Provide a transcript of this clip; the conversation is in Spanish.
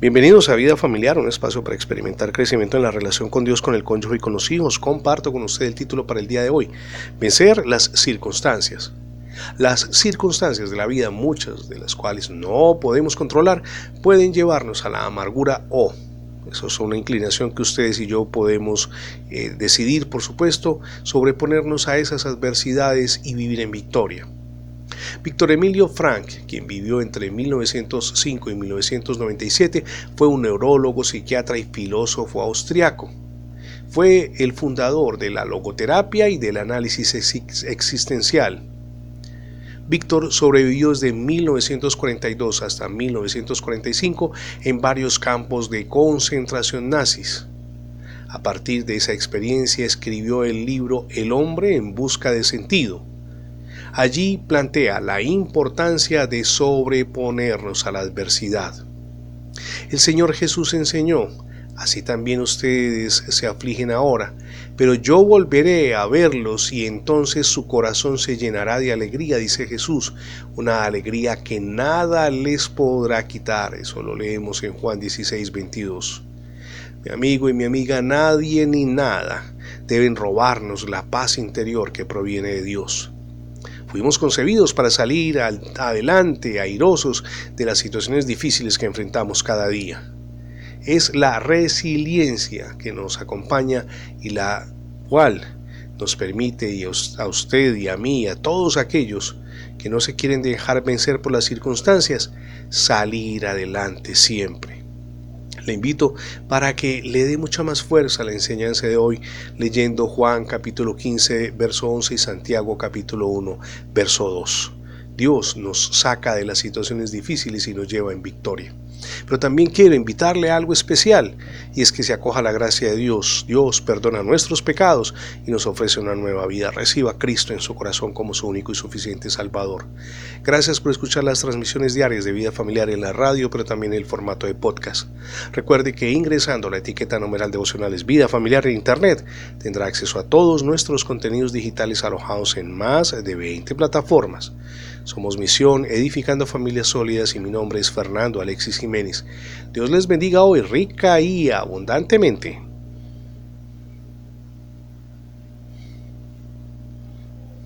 Bienvenidos a Vida Familiar, un espacio para experimentar crecimiento en la relación con Dios, con el cónyuge y con los hijos. Comparto con usted el título para el día de hoy, Vencer las circunstancias. Las circunstancias de la vida, muchas de las cuales no podemos controlar, pueden llevarnos a la amargura o eso es una inclinación que ustedes y yo podemos eh, decidir, por supuesto, sobreponernos a esas adversidades y vivir en victoria. Víctor Emilio Frank, quien vivió entre 1905 y 1997, fue un neurólogo, psiquiatra y filósofo austriaco. Fue el fundador de la logoterapia y del análisis existencial. Víctor sobrevivió desde 1942 hasta 1945 en varios campos de concentración nazis. A partir de esa experiencia escribió el libro El hombre en busca de sentido, Allí plantea la importancia de sobreponernos a la adversidad. El Señor Jesús enseñó, así también ustedes se afligen ahora, pero yo volveré a verlos y entonces su corazón se llenará de alegría, dice Jesús, una alegría que nada les podrá quitar. Eso lo leemos en Juan 16, 22. Mi amigo y mi amiga, nadie ni nada deben robarnos la paz interior que proviene de Dios. Fuimos concebidos para salir adelante, airosos de las situaciones difíciles que enfrentamos cada día. Es la resiliencia que nos acompaña y la cual nos permite a usted y a mí, a todos aquellos que no se quieren dejar vencer por las circunstancias, salir adelante siempre. Le invito para que le dé mucha más fuerza a la enseñanza de hoy leyendo Juan capítulo 15, verso 11 y Santiago capítulo 1, verso 2. Dios nos saca de las situaciones difíciles y nos lleva en victoria. Pero también quiero invitarle a algo especial, y es que se acoja la gracia de Dios. Dios perdona nuestros pecados y nos ofrece una nueva vida. Reciba a Cristo en su corazón como su único y suficiente Salvador. Gracias por escuchar las transmisiones diarias de vida familiar en la radio, pero también en el formato de podcast. Recuerde que ingresando la etiqueta numeral devocionales Vida Familiar en Internet, tendrá acceso a todos nuestros contenidos digitales alojados en más de 20 plataformas. Somos Misión Edificando Familias Sólidas y mi nombre es Fernando Alexis Dios les bendiga hoy rica y abundantemente.